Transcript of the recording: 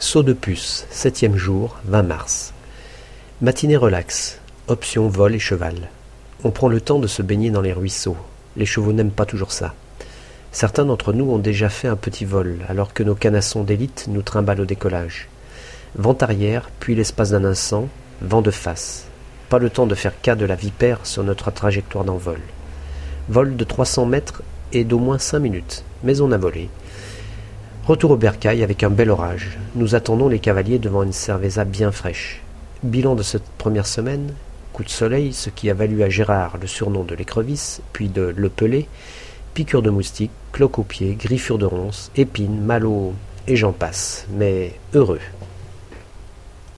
Saut de puce, septième jour, 20 mars. Matinée relaxe, option vol et cheval. On prend le temps de se baigner dans les ruisseaux. Les chevaux n'aiment pas toujours ça. Certains d'entre nous ont déjà fait un petit vol, alors que nos canassons d'élite nous trimballent au décollage. Vent arrière, puis l'espace d'un instant, vent de face. Pas le temps de faire cas de la vipère sur notre trajectoire d'envol. Vol de 300 mètres et d'au moins 5 minutes, mais on a volé. Retour au bercail avec un bel orage. Nous attendons les cavaliers devant une cerveza bien fraîche. Bilan de cette première semaine coup de soleil, ce qui a valu à Gérard le surnom de l'écrevisse, puis de le pelé, piqûre de moustique, cloque aux pieds, griffure de ronces, épines, mal et j'en passe, mais heureux.